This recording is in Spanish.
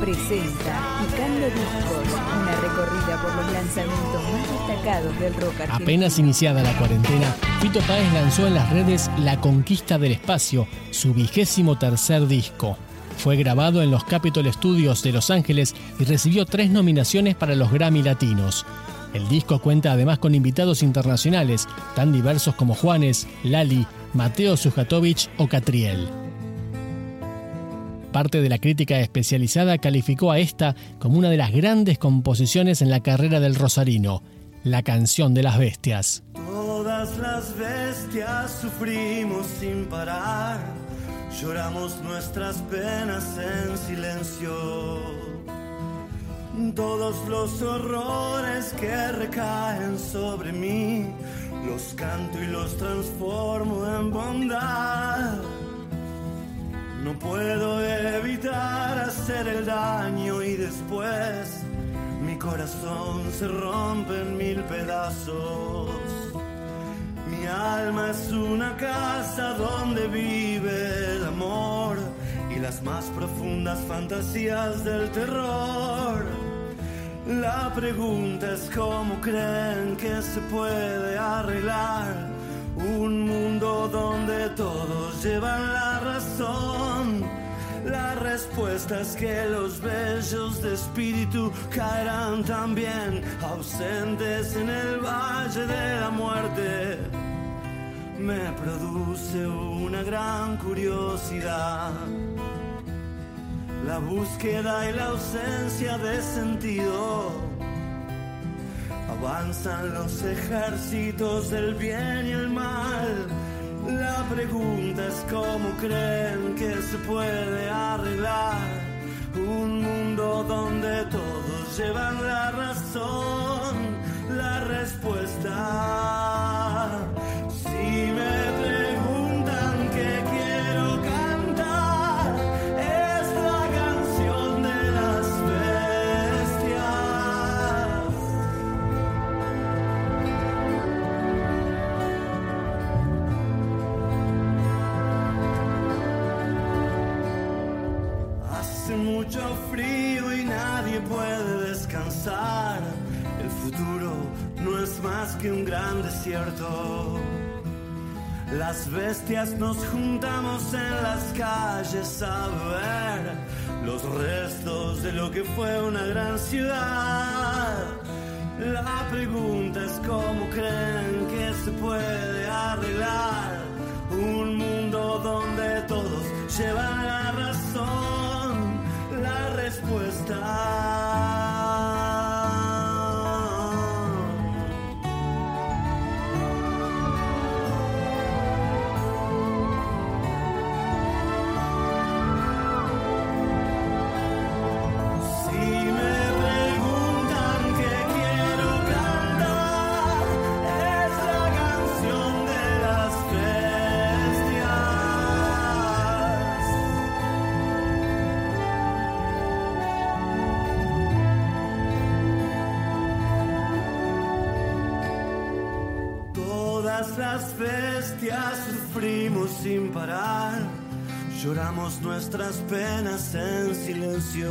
presenta Picando Discos, una recorrida por los lanzamientos más destacados del rock. Apenas iniciada la cuarentena, Fito Páez lanzó en las redes La Conquista del Espacio, su vigésimo tercer disco. Fue grabado en los Capitol Studios de Los Ángeles y recibió tres nominaciones para los Grammy Latinos. El disco cuenta además con invitados internacionales, tan diversos como Juanes, Lali, Mateo Sujatovic o Catriel. Parte de la crítica especializada calificó a esta como una de las grandes composiciones en la carrera del Rosarino, la canción de las bestias. Todas las bestias sufrimos sin parar, lloramos nuestras penas en silencio. Todos los horrores que recaen sobre mí, los canto y los transformo en bondad. No puedo evitar hacer el daño y después mi corazón se rompe en mil pedazos. Mi alma es una casa donde vive el amor y las más profundas fantasías del terror. La pregunta es cómo creen que se puede arreglar un mundo donde todos llevan la razón. La respuesta es que los bellos de espíritu caerán también ausentes en el valle de la muerte. Me produce una gran curiosidad. La búsqueda y la ausencia de sentido Avanzan los ejércitos del bien y el mal. La pregunta es cómo creen que se puede arreglar un mundo donde todos llevan la razón. La respuesta, mucho frío y nadie puede descansar. El futuro no es más que un gran desierto. Las bestias nos juntamos en las calles a ver los restos de lo que fue una gran ciudad. La pregunta es cómo creen que se puede arreglar Las bestias sufrimos sin parar, lloramos nuestras penas en silencio.